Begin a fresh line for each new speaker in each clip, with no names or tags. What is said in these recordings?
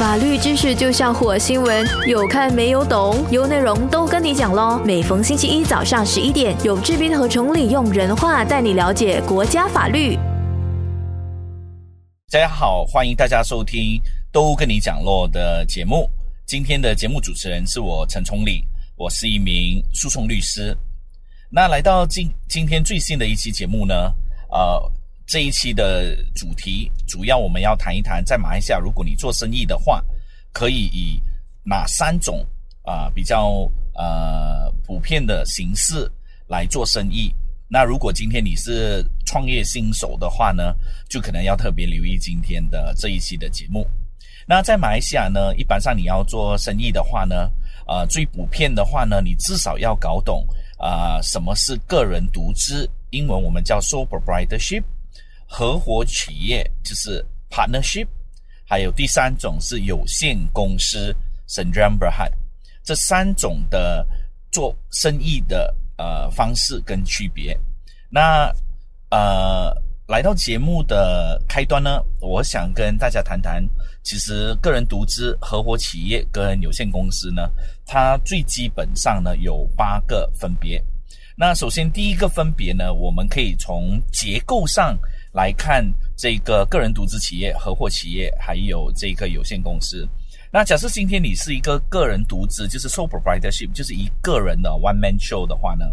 法律知识就像火星文，有看没有懂？有内容都跟你讲喽。每逢星期一早上十一点，有志斌和崇礼用人话带你了解国家法律。
大家好，欢迎大家收听都跟你讲咯的节目。今天的节目主持人是我陈崇礼，我是一名诉讼律师。那来到今今天最新的一期节目呢，呃，这一期的主题主要我们要谈一谈，在马来西亚，如果你做生意的话，可以以哪三种啊比较呃普遍的形式来做生意。那如果今天你是创业新手的话呢，就可能要特别留意今天的这一期的节目。那在马来西亚呢，一般上你要做生意的话呢，呃，最普遍的话呢，你至少要搞懂啊什么是个人独资，英文我们叫 sole proprietorship，合伙企业就是 partnership，还有第三种是有限公司 s e n d r a m Berhad，这三种的做生意的。呃，方式跟区别。那呃，来到节目的开端呢，我想跟大家谈谈，其实个人独资、合伙企业跟有限公司呢，它最基本上呢有八个分别。那首先第一个分别呢，我们可以从结构上来看这个个人独资企业、合伙企业还有这个有限公司。那假设今天你是一个个人独资，就是 sole proprietorship，就是一个人的 one man show 的话呢，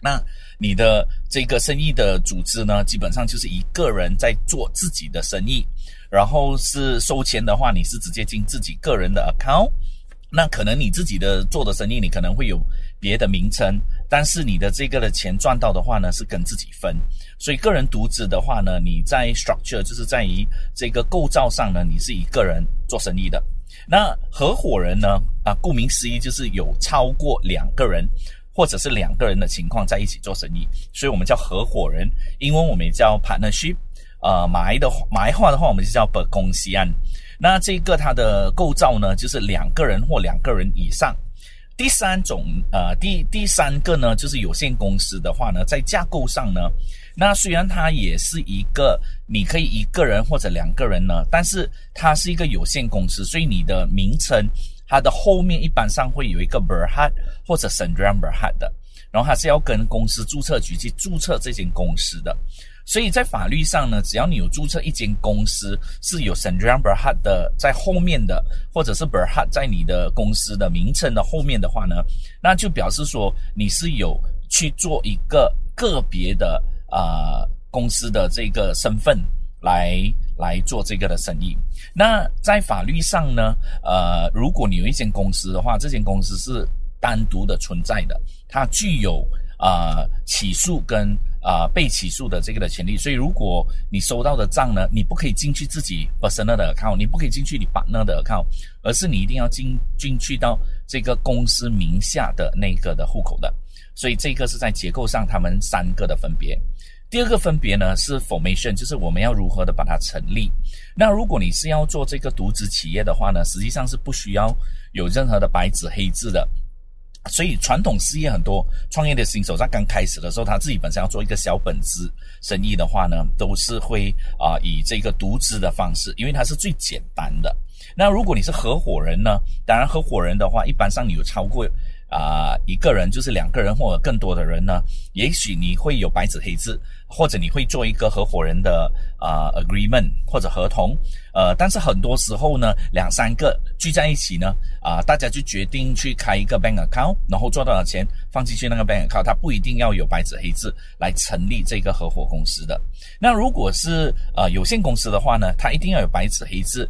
那你的这个生意的组织呢，基本上就是一个人在做自己的生意，然后是收钱的话，你是直接进自己个人的 account。那可能你自己的做的生意，你可能会有别的名称，但是你的这个的钱赚到的话呢，是跟自己分。所以个人独资的话呢，你在 structure 就是在于这个构造上呢，你是一个人做生意的。那合伙人呢？啊，顾名思义就是有超过两个人，或者是两个人的情况在一起做生意，所以我们叫合伙人。英文我们也叫 partnership。呃，马来的马来话的话，我们就叫本公司案。那这个它的构造呢，就是两个人或两个人以上。第三种，呃，第第三个呢，就是有限公司的话呢，在架构上呢。那虽然它也是一个，你可以一个人或者两个人呢，但是它是一个有限公司，所以你的名称它的后面一般上会有一个 Berhad 或者 Sendram Berhad 的，然后他是要跟公司注册局去注册这间公司的，所以在法律上呢，只要你有注册一间公司是有 Sendram Berhad 的在后面的，或者是 Berhad 在你的公司的名称的后面的话呢，那就表示说你是有去做一个个别的。啊，公司的这个身份来来做这个的生意。那在法律上呢，呃，如果你有一间公司的话，这间公司是单独的存在的，它具有啊起诉跟啊被起诉的这个的权利。所以，如果你收到的账呢，你不可以进去自己 personal 的 account，你不可以进去你 partner 的 account，而是你一定要进进去到这个公司名下的那个的户口的。所以，这个是在结构上他们三个的分别。第二个分别呢是 formation，就是我们要如何的把它成立。那如果你是要做这个独资企业的话呢，实际上是不需要有任何的白纸黑字的。所以传统事业很多创业的新手在刚开始的时候，他自己本身要做一个小本资生意的话呢，都是会啊以这个独资的方式，因为它是最简单的。那如果你是合伙人呢，当然合伙人的话，一般上你有超过。啊，一个人就是两个人或者更多的人呢，也许你会有白纸黑字，或者你会做一个合伙人的啊 agreement 或者合同，呃，但是很多时候呢，两三个聚在一起呢，啊，大家就决定去开一个 bank account，然后赚多少钱放进去那个 bank account，它不一定要有白纸黑字来成立这个合伙公司的。那如果是呃有限公司的话呢，它一定要有白纸黑字。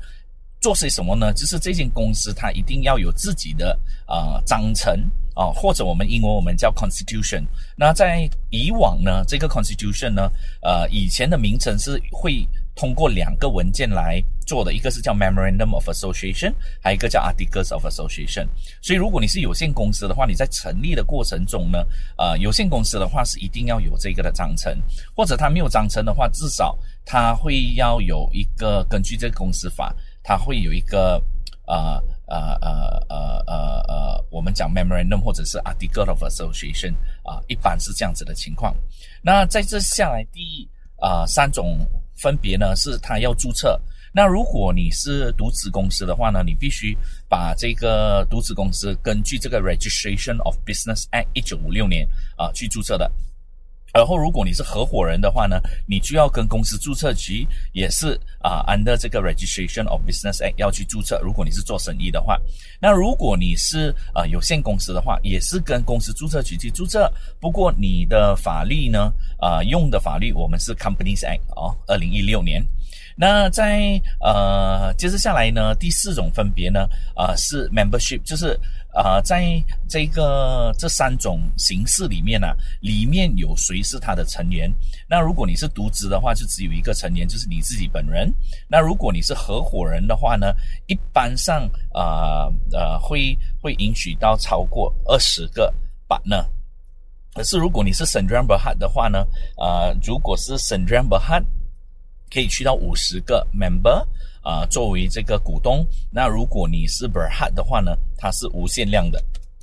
做些什么呢？就是这间公司它一定要有自己的啊章程啊，或者我们英文我们叫 constitution。那在以往呢，这个 constitution 呢，呃，以前的名称是会通过两个文件来做的，一个是叫 memorandum of association，还有一个叫 articles of association。所以如果你是有限公司的话，你在成立的过程中呢，呃，有限公司的话是一定要有这个的章程，或者它没有章程的话，至少它会要有一个根据这个公司法。它会有一个呃呃呃呃呃呃，我们讲 memorandum 或者是 article of association 啊，一般是这样子的情况。那在这下来第啊三种分别呢，是它要注册。那如果你是独资公司的话呢，你必须把这个独资公司根据这个 Registration of Business Act 一九五六年啊去注册的。然后，如果你是合伙人的话呢，你就要跟公司注册局也是啊，under 这个 Registration of Business Act 要去注册。如果你是做生意的话，那如果你是呃有限公司的话，也是跟公司注册局去注册。不过你的法律呢，啊用的法律我们是 Companies Act 哦，二零一六年。那在呃接着下来呢，第四种分别呢，啊是 Membership，就是。啊，在这个这三种形式里面呢，里面有谁是他的成员？那如果你是独资的话，就只有一个成员，就是你自己本人。那如果你是合伙人的话呢，一般上啊呃会会允许到超过二十个版呢。可是如果你是 Sendran Berhad 的话呢，啊，如果是 Sendran Berhad，可以去到五十个 member。啊，作为这个股东，那如果你是 Berhad 的话呢，它是无限量的。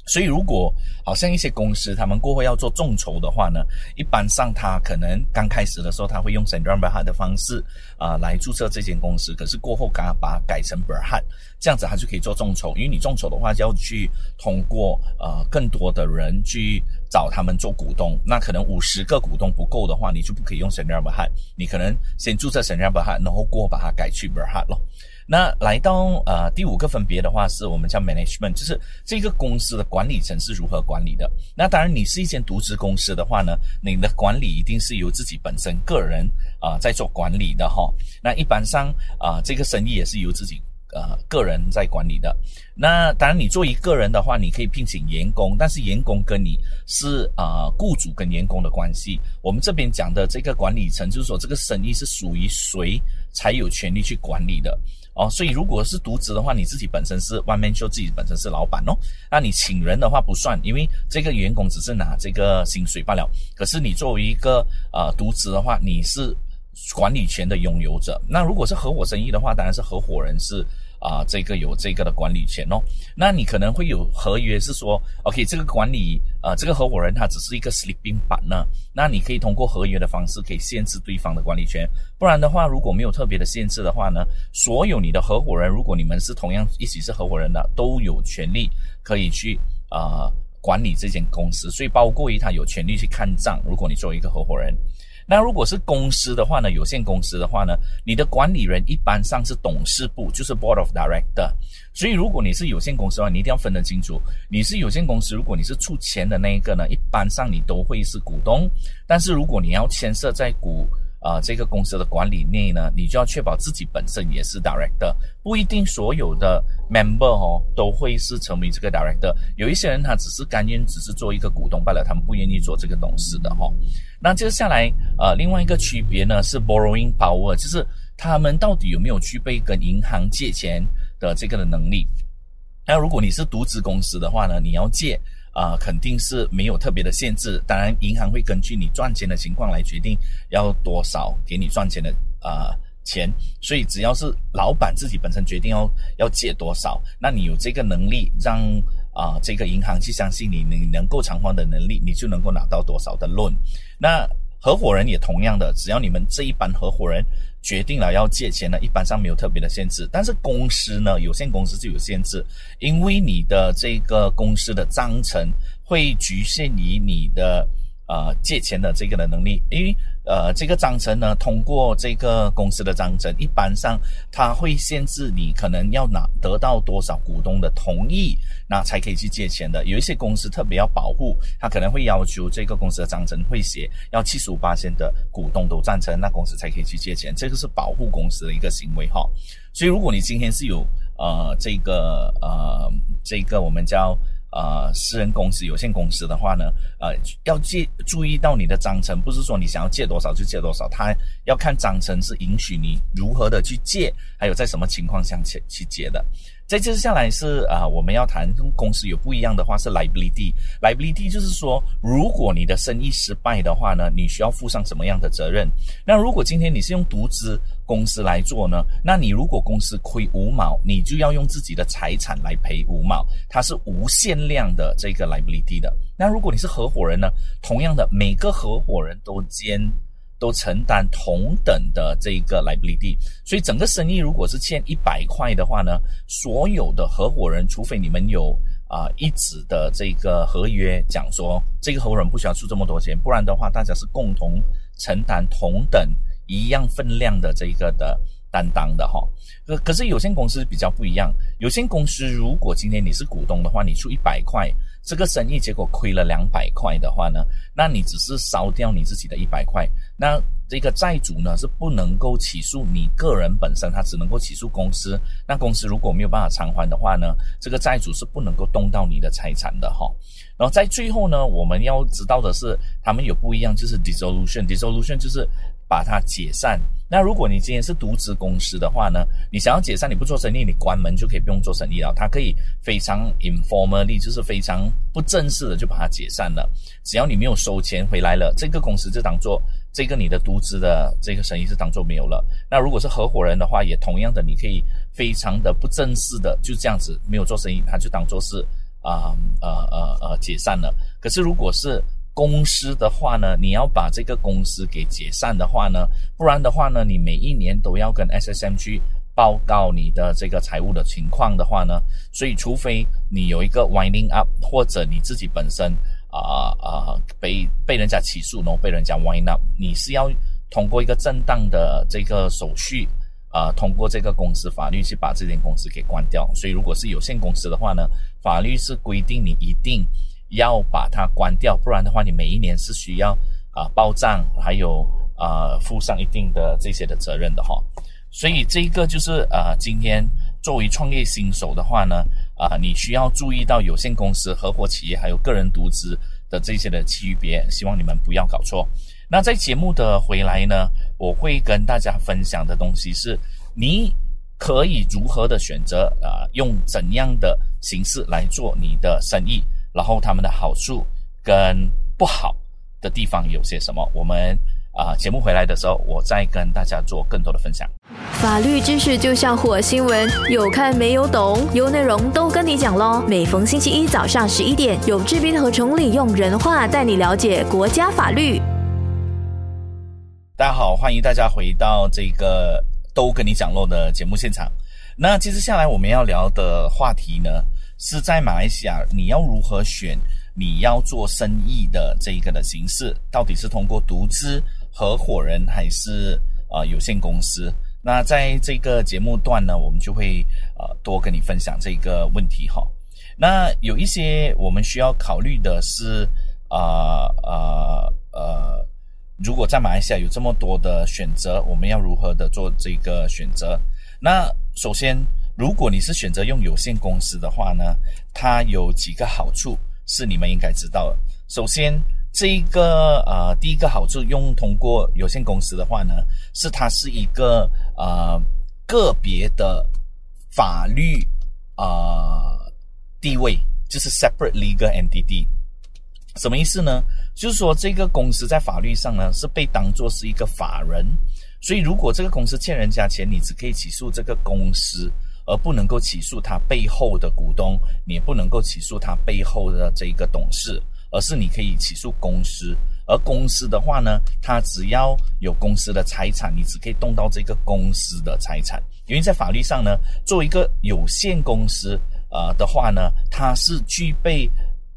所以，如果好像一些公司，他们过后要做众筹的话呢，一般上他可能刚开始的时候，他会用 s e n d r a Berhad 的方式啊来注册这间公司。可是过后，刚把它改成 Berhad，这样子他就可以做众筹。因为你众筹的话，就要去通过呃更多的人去找他们做股东。那可能五十个股东不够的话，你就不可以用 Sendran Berhad。你可能先注册 Sendran Berhad，然后过后把它改去 Berhad 咯。那来到呃第五个分别的话，是我们叫 management，就是这个公司的管理层是如何管理的。那当然，你是一间独资公司的话呢，你的管理一定是由自己本身个人啊在做管理的哈。那一般上啊，这个生意也是由自己呃个人在管理的。那当然，你作为个人的话，你可以聘请员工，但是员工跟你是啊雇主跟员工的关系。我们这边讲的这个管理层，就是说这个生意是属于谁才有权利去管理的。哦，所以如果是独资的话，你自己本身是 one man show，自己本身是老板哦。那你请人的话不算，因为这个员工只是拿这个薪水罢了。可是你作为一个呃独资的话，你是管理权的拥有者。那如果是合伙生意的话，当然是合伙人是。啊，这个有这个的管理权哦。那你可能会有合约是说，OK，这个管理呃，这个合伙人他只是一个 sleeping partner，那你可以通过合约的方式可以限制对方的管理权。不然的话，如果没有特别的限制的话呢，所有你的合伙人，如果你们是同样一起是合伙人的，都有权利可以去啊管理这间公司。所以包括于他有权利去看账。如果你作为一个合伙人。那如果是公司的话呢？有限公司的话呢？你的管理人一般上是董事部，就是 board of director。所以如果你是有限公司的话，你一定要分得清楚。你是有限公司，如果你是出钱的那一个呢，一般上你都会是股东。但是如果你要牵涉在股啊，这个公司的管理内呢，你就要确保自己本身也是 director，不一定所有的 member 哦都会是成为这个 director。有一些人他只是甘愿只是做一个股东罢了，他们不愿意做这个董事的哦。那接下来呃，另外一个区别呢是 borrowing power，就是他们到底有没有具备跟银行借钱的这个的能力。那如果你是独资公司的话呢，你要借。啊，肯定是没有特别的限制。当然，银行会根据你赚钱的情况来决定要多少给你赚钱的啊钱。所以，只要是老板自己本身决定要要借多少，那你有这个能力让啊这个银行去相信你，你能够偿还的能力，你就能够拿到多少的 loan。那合伙人也同样的，只要你们这一班合伙人。决定了要借钱呢，一般上没有特别的限制，但是公司呢，有限公司就有限制，因为你的这个公司的章程会局限于你的。呃，借钱的这个的能力，因为呃，这个章程呢，通过这个公司的章程，一般上它会限制你可能要拿得到多少股东的同意，那才可以去借钱的。有一些公司特别要保护，它可能会要求这个公司的章程会写要七十五八千的股东都赞成，那公司才可以去借钱，这个是保护公司的一个行为哈。所以，如果你今天是有呃这个呃这个我们叫。呃，私人公司、有限公司的话呢，呃，要借注意到你的章程，不是说你想要借多少就借多少，他要看章程是允许你如何的去借，还有在什么情况下去去借的。再接下来是啊，我们要谈跟公司有不一样的话是 liability。liability 就是说，如果你的生意失败的话呢，你需要负上什么样的责任？那如果今天你是用独资公司来做呢，那你如果公司亏五毛，你就要用自己的财产来赔五毛，它是无限量的这个 liability 的。那如果你是合伙人呢，同样的每个合伙人都兼都承担同等的这一个 liability。所以整个生意如果是欠一百块的话呢，所有的合伙人，除非你们有啊一纸的这个合约讲说这个合伙人不需要出这么多钱，不然的话大家是共同承担同等一样分量的这个的。担当的哈，可可是有限公司比较不一样。有限公司如果今天你是股东的话，你出一百块，这个生意结果亏了两百块的话呢，那你只是烧掉你自己的一百块。那这个债主呢是不能够起诉你个人本身，他只能够起诉公司。那公司如果没有办法偿还的话呢，这个债主是不能够动到你的财产的哈。然后在最后呢，我们要知道的是，他们有不一样，就是 dissolution，dissolution 就是把它解散。那如果你今天是独资公司的话呢，你想要解散，你不做生意，你关门就可以不用做生意了。它可以非常 informally，就是非常不正式的就把它解散了。只要你没有收钱回来了，这个公司就当做这个你的独资的这个生意是当做没有了。那如果是合伙人的话，也同样的，你可以非常的不正式的就这样子没有做生意，他就当做是啊呃呃呃解散了。可是如果是公司的话呢，你要把这个公司给解散的话呢，不然的话呢，你每一年都要跟 SSM 去报告你的这个财务的情况的话呢，所以除非你有一个 winding up，或者你自己本身啊啊被被人家起诉，然后被人家 wind up，你是要通过一个正当的这个手续啊，通过这个公司法律去把这间公司给关掉。所以如果是有限公司的话呢，法律是规定你一定。要把它关掉，不然的话，你每一年是需要啊报账，还有啊负上一定的这些的责任的哈。所以这一个就是呃，今天作为创业新手的话呢，啊，你需要注意到有限公司、合伙企业还有个人独资的这些的区别，希望你们不要搞错。那在节目的回来呢，我会跟大家分享的东西是，你可以如何的选择啊，用怎样的形式来做你的生意。然后他们的好处跟不好的地方有些什么？我们啊节目回来的时候，我再跟大家做更多的分享。
法律知识就像火星文，有看没有懂，有内容都跟你讲喽。每逢星期一早上十一点，有志斌和崇礼用人话带你了解国家法律。
大家好，欢迎大家回到这个都跟你讲喽的节目现场。那接着下来我们要聊的话题呢？是在马来西亚，你要如何选你要做生意的这一个的形式？到底是通过独资、合伙人还是呃有限公司？那在这个节目段呢，我们就会呃多跟你分享这个问题哈。那有一些我们需要考虑的是，呃呃呃，如果在马来西亚有这么多的选择，我们要如何的做这个选择？那首先。如果你是选择用有限公司的话呢，它有几个好处是你们应该知道的。首先，这一个呃，第一个好处用通过有限公司的话呢，是它是一个呃个别的法律啊地位，就是 separate legal entity。什么意思呢？就是说这个公司在法律上呢是被当作是一个法人，所以如果这个公司欠人家钱，你只可以起诉这个公司。而不能够起诉他背后的股东，你也不能够起诉他背后的这个董事，而是你可以起诉公司。而公司的话呢，它只要有公司的财产，你只可以动到这个公司的财产。因为在法律上呢，作为一个有限公司，呃的话呢，它是具备。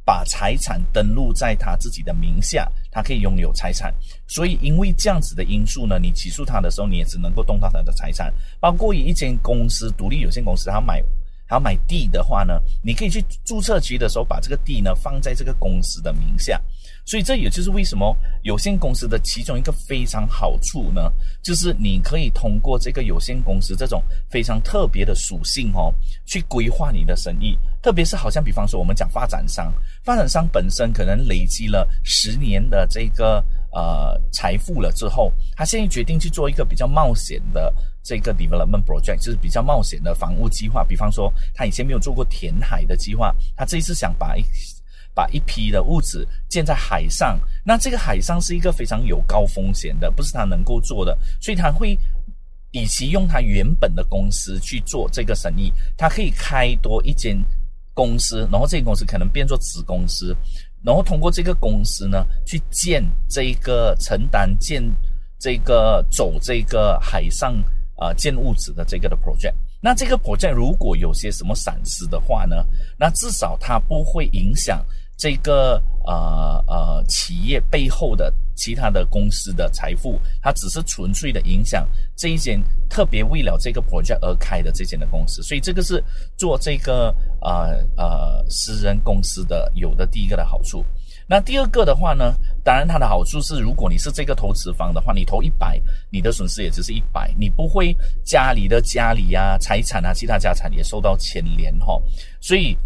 把财产登录在他自己的名下，他可以拥有财产。所以，因为这样子的因素呢，你起诉他的时候，你也只能够动到他的财产。包括一间公司独立有限公司，他买他买地的话呢，你可以去注册局的时候，把这个地呢放在这个公司的名下。所以，这也就是为什么有限公司的其中一个非常好处呢，就是你可以通过这个有限公司这种非常特别的属性哦，去规划你的生意。特别是好像比方说，我们讲发展商，发展商本身可能累积了十年的这个呃财富了之后，他现在决定去做一个比较冒险的这个 development project，就是比较冒险的房屋计划。比方说，他以前没有做过填海的计划，他这一次想把一。把一批的物质建在海上，那这个海上是一个非常有高风险的，不是他能够做的，所以他会以其用他原本的公司去做这个生意，他可以开多一间公司，然后这个公司可能变作子公司，然后通过这个公司呢去建这个承担建这个走这个海上啊建物质的这个的 project。那这个 project 如果有些什么闪失的话呢，那至少它不会影响这个呃呃企业背后的其他的公司的财富，它只是纯粹的影响这一间特别为了这个 project 而开的这间的公司。所以这个是做这个呃呃私人公司的有的第一个的好处。那第二个的话呢，当然它的好处是，如果你是这个投资方的话，你投一百，你的损失也只是一百，你不会家里的家里啊、财产啊、其他家产也受到牵连哈。所以，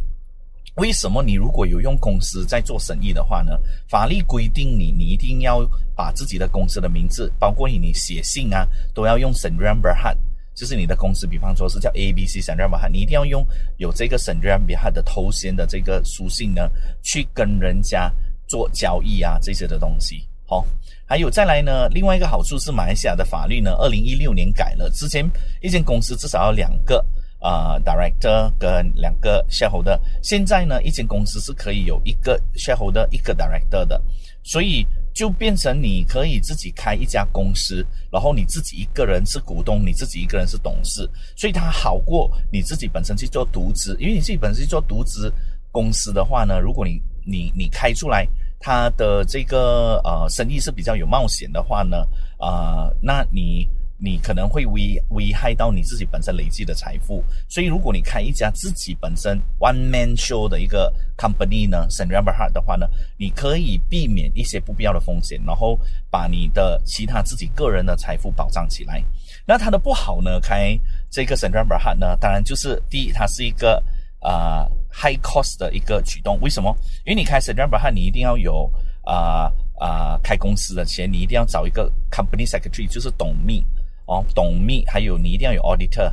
为什么你如果有用公司在做生意的话呢？法律规定你，你一定要把自己的公司的名字，包括你写信啊，都要用 Sandra Berhad，就是你的公司，比方说是叫 A B C Sandra Berhad，你一定要用有这个 Sandra Berhad 的头衔的这个书信呢，去跟人家。做交易啊，这些的东西，好，还有再来呢。另外一个好处是，马来西亚的法律呢，二零一六年改了，之前一间公司至少要两个啊 director 跟两个 shareholder，现在呢，一间公司是可以有一个 shareholder 一个 director 的，所以就变成你可以自己开一家公司，然后你自己一个人是股东，你自己一个人是董事，所以它好过你自己本身去做独资，因为你自己本身去做独资公司的话呢，如果你你你开出来，它的这个呃生意是比较有冒险的话呢，啊，那你你可能会危危害到你自己本身累积的财富。所以如果你开一家自己本身 one man show 的一个 company 呢 s a n r a m b e r h a r t 的话呢，你可以避免一些不必要的风险，然后把你的其他自己个人的财富保障起来。那它的不好呢，开这个 s a n r a m b e r h a r t 呢，当然就是第一，它是一个。啊，high cost 的一个举动，为什么？因为你开 s e n r a m b e r 你一定要有啊啊开公司的钱，你一定要找一个 company secretary，就是董秘哦，董秘，还有你一定要有 auditor，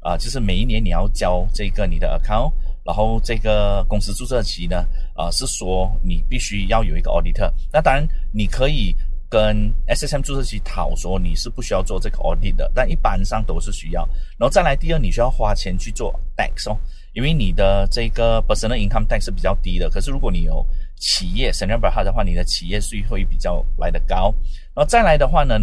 啊，就是每一年你要交这个你的 account，然后这个公司注册期呢，啊，是说你必须要有一个 auditor。那当然你可以跟 SSM 注册期讨说你是不需要做这个 audit 的，但一般上都是需要。然后再来第二，你需要花钱去做 tax 哦。因为你的这个 personal income tax 是比较低的，可是如果你有企业 s e n r a m 的话，你的企业税会比较来得高。然后再来的话呢，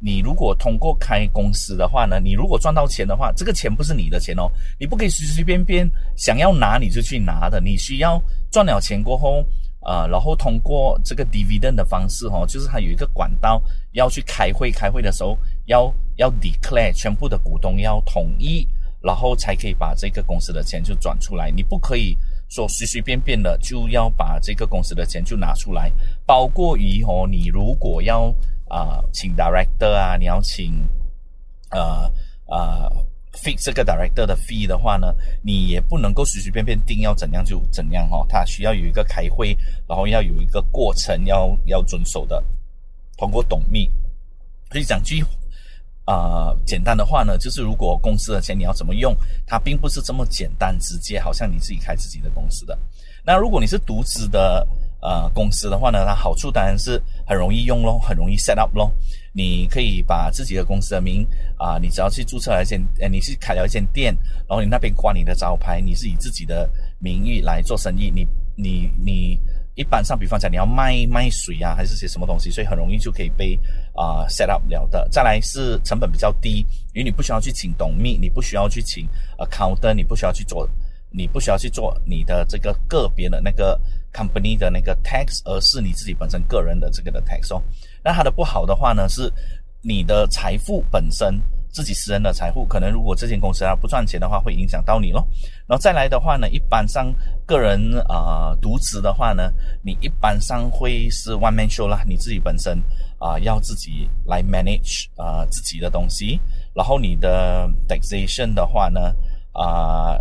你如果通过开公司的话呢，你如果赚到钱的话，这个钱不是你的钱哦，你不可以随随便便想要拿你就去拿的，你需要赚了钱过后，啊，然后通过这个 dividend 的方式哦，就是它有一个管道要去开会，开会的时候要要 declare 全部的股东要统一。然后才可以把这个公司的钱就转出来，你不可以说随随便便的就要把这个公司的钱就拿出来。包括以后你如果要啊请 director 啊，你要请呃呃 fix 这个 director 的 fee 的话呢，你也不能够随随便便定要怎样就怎样哈，它需要有一个开会，然后要有一个过程要要遵守的，通过董秘，可以讲句。啊，简单的话呢，就是如果公司的钱你要怎么用，它并不是这么简单直接，好像你自己开自己的公司的。那如果你是独资的呃公司的话呢，它好处当然是很容易用咯，很容易 set up 咯。你可以把自己的公司的名啊，你只要去注册了一间，呃，你去开了一间店，然后你那边挂你的招牌，你是以自己的名义来做生意，你你你。一般上，比方讲你要卖卖水啊，还是些什么东西，所以很容易就可以被啊 set up 了的。再来是成本比较低，因为你不需要去请董秘，你不需要去请 accountant，你不需要去做，你不需要去做你的这个个别的那个 company 的那个 tax，而是你自己本身个人的这个的 tax 哦。那它的不好的话呢，是你的财富本身。自己私人的财富，可能如果这间公司它不赚钱的话，会影响到你咯。然后再来的话呢，一般上个人啊独资的话呢，你一般上会是 one man show 啦，你自己本身啊要自己来 manage 啊自己的东西。然后你的 taxation 的话呢，啊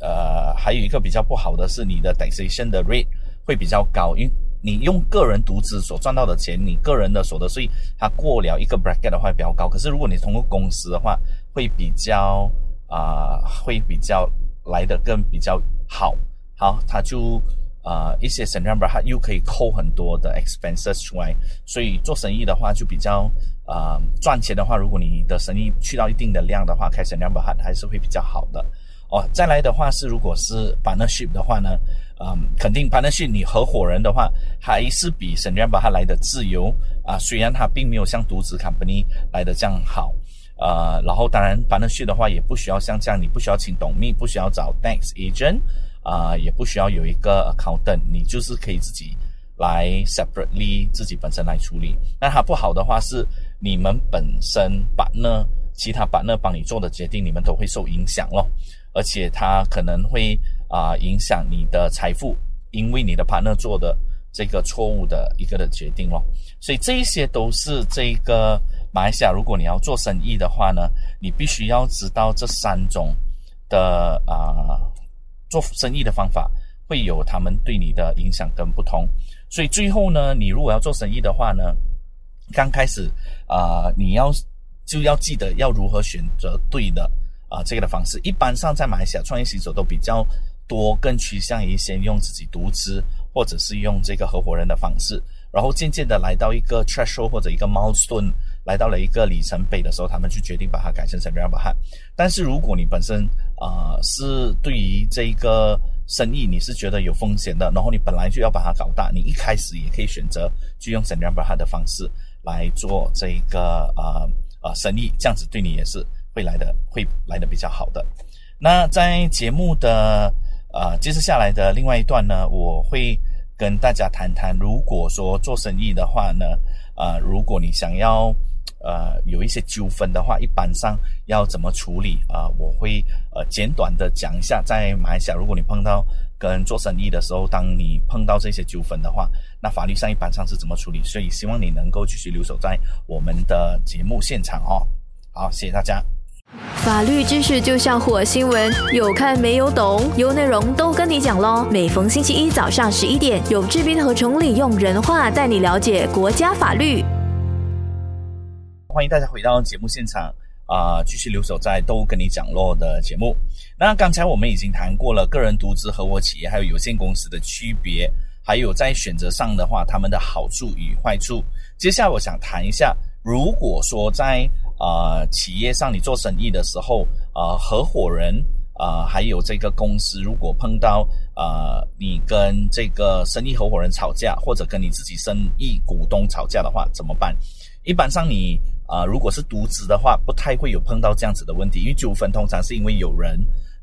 呃还有一个比较不好的是你的 taxation 的 rate 会比较高，因为。你用个人独资所赚到的钱，你个人的所得税，它过了一个 bracket 的话比较高。可是如果你通过公司的话，会比较啊，会比较来的更比较好。好，它就啊一些 s e n number 它又可以扣很多的 expenses 出来。所以做生意的话就比较啊赚钱的话，如果你的生意去到一定的量的话，开 s e n number 还还是会比较好的。哦，再来的话是如果是 partnership 的话呢？嗯，肯定 partnership 你合伙人的话，还是比 s e n r a b a 来的自由啊。虽然它并没有像独资 company 来的这样好，呃，然后当然 partnership 的话，也不需要像这样，你不需要请董秘，不需要找 tax agent，啊，也不需要有一个 accountant，你就是可以自己来 separately 自己本身来处理。那它不好的话是你们本身把那其他把那帮你做的决定，你们都会受影响咯。而且它可能会啊影响你的财富，因为你的 partner 做的这个错误的一个的决定咯。所以这一些都是这个马来西亚，如果你要做生意的话呢，你必须要知道这三种的啊做生意的方法会有他们对你的影响跟不同。所以最后呢，你如果要做生意的话呢，刚开始啊你要就要记得要如何选择对的。啊，这个的方式一般上在马来西亚创业新手都比较多，更趋向于先用自己独资，或者是用这个合伙人的方式，然后渐渐的来到一个 threshold 或者一个 milestone，来到了一个里程碑的时候，他们就决定把它改成 s e n r a b a 但是如果你本身啊是对于这一个生意你是觉得有风险的，然后你本来就要把它搞大，你一开始也可以选择就用 s e n r a b a 的方式来做这个啊啊生意，这样子对你也是。会来的会来的比较好的。那在节目的呃接着下来的另外一段呢，我会跟大家谈谈，如果说做生意的话呢，啊，如果你想要呃有一些纠纷的话，一般上要怎么处理啊？我会呃简短的讲一下，在马来西亚，如果你碰到跟做生意的时候，当你碰到这些纠纷的话，那法律上一般上是怎么处理？所以希望你能够继续留守在我们的节目现场哦。好，谢谢大家。
法律知识就像火星文，有看没有懂，有内容都跟你讲喽。每逢星期一早上十一点，有志斌和崇礼用人话带你了解国家法律。
欢迎大家回到节目现场啊，继续留守在都跟你讲喽的节目。那刚才我们已经谈过了个人独资、合伙企业还有有限公司的区别，还有在选择上的话，他们的好处与坏处。接下来我想谈一下，如果说在啊，企业上你做生意的时候，啊，合伙人啊，还有这个公司，如果碰到啊，你跟这个生意合伙人吵架，或者跟你自己生意股东吵架的话，怎么办？一般上你啊，如果是独资的话，不太会有碰到这样子的问题，因为纠纷通常是因为有人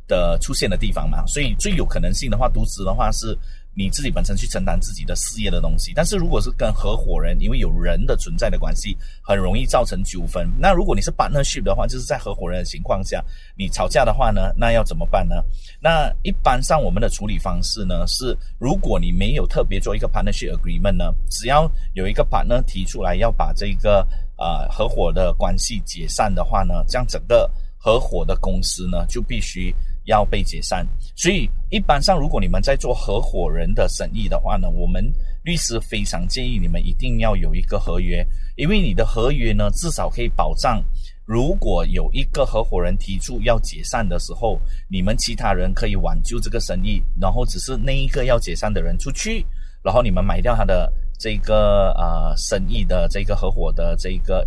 的出现的地方嘛，所以最有可能性的话，独资的话是。你自己本身去承担自己的事业的东西，但是如果是跟合伙人，因为有人的存在的关系，很容易造成纠纷。那如果你是 partnership 的话，就是在合伙人的情况下，你吵架的话呢，那要怎么办呢？那一般上我们的处理方式呢，是如果你没有特别做一个 partnership agreement 呢，只要有一个 partner 提出来要把这个呃合伙的关系解散的话呢，这样整个合伙的公司呢就必须。要被解散，所以一般上，如果你们在做合伙人的生意的话呢，我们律师非常建议你们一定要有一个合约，因为你的合约呢，至少可以保障，如果有一个合伙人提出要解散的时候，你们其他人可以挽救这个生意，然后只是那一个要解散的人出去，然后你们买掉他的这个呃生意的这个合伙的这个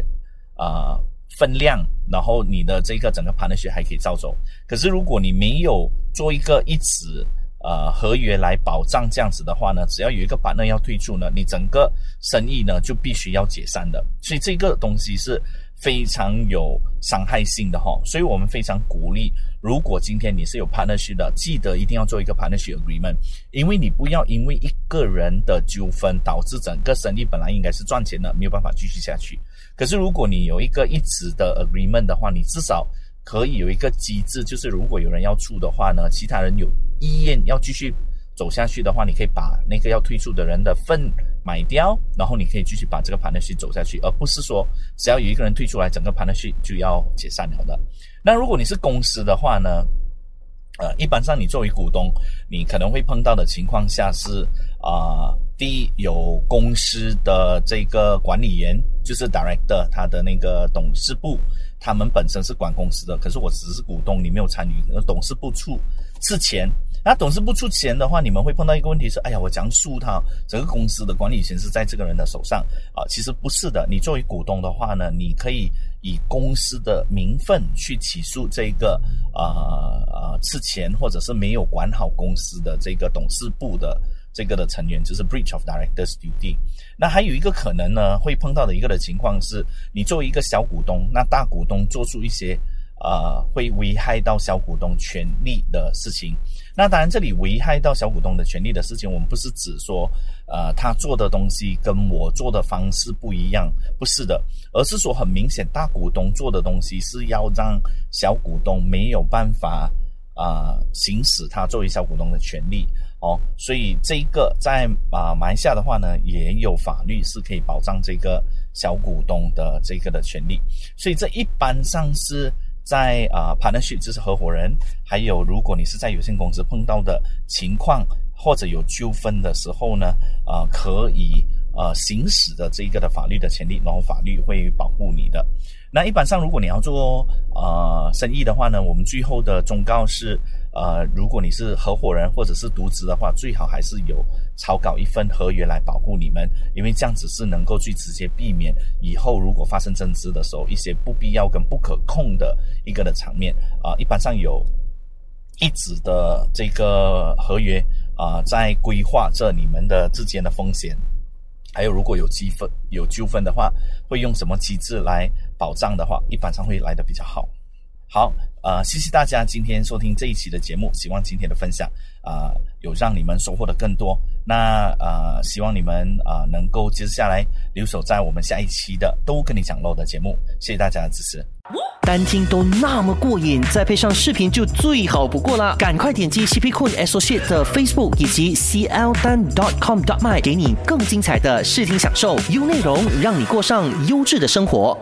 啊。分量，然后你的这个整个盘的血还可以照走。可是如果你没有做一个一纸呃合约来保障这样子的话呢，只要有一个板呢要退出呢，你整个生意呢就必须要解散的。所以这个东西是非常有伤害性的哈。所以我们非常鼓励，如果今天你是有 partnership 的，记得一定要做一个 partnership agreement，因为你不要因为一个人的纠纷导致整个生意本来应该是赚钱的，没有办法继续下去。可是，如果你有一个一直的 agreement 的话，你至少可以有一个机制，就是如果有人要出的话呢，其他人有意愿要继续走下去的话，你可以把那个要退出的人的份买掉，然后你可以继续把这个 partnership 走下去，而不是说只要有一个人退出来，整个 partnership 就要解散了的。那如果你是公司的话呢，呃，一般上你作为股东，你可能会碰到的情况下是啊。第一，有公司的这个管理员，就是 director，他的那个董事部，他们本身是管公司的，可是我只是股东，你没有参与，董事部出出钱，那董事部出钱的话，你们会碰到一个问题是，哎呀，我讲述他整个公司的管理权是在这个人的手上啊，其实不是的，你作为股东的话呢，你可以。以公司的名分去起诉这个呃呃之前或者是没有管好公司的这个董事部的这个的成员，就是 breach of directors duty。那还有一个可能呢，会碰到的一个的情况是，你作为一个小股东，那大股东做出一些。呃，会危害到小股东权利的事情。那当然，这里危害到小股东的权利的事情，我们不是指说，呃，他做的东西跟我做的方式不一样，不是的，而是说很明显，大股东做的东西是要让小股东没有办法啊行使他作为小股东的权利哦。所以这一个在啊马来西亚的话呢，也有法律是可以保障这个小股东的这个的权利。所以这一般上是。在啊，partnership 就是合伙人，还有如果你是在有限公司碰到的情况或者有纠纷的时候呢，啊，可以呃行使的这一个的法律的权利，然后法律会保护你的。那一般上如果你要做呃生意的话呢，我们最后的忠告是。呃，如果你是合伙人或者是独资的话，最好还是有草稿一份合约来保护你们，因为这样子是能够最直接避免以后如果发生争执的时候一些不必要跟不可控的一个的场面啊。一般上有一纸的这个合约啊，在规划着你们的之间的风险，还有如果有积分有纠纷的话，会用什么机制来保障的话，一般上会来的比较好。好。呃，谢谢大家今天收听这一期的节目，希望今天的分享啊，有让你们收获的更多。那呃，希望你们啊能够接下来留守在我们下一期的都跟你讲漏的节目。谢谢大家的支持。
单听都那么过瘾，再配上视频就最好不过了。赶快点击 CP Coin Associate 的 Facebook 以及 CL 单 .com dot my，给你更精彩的视听享受，优内容，让你过上优质的生活。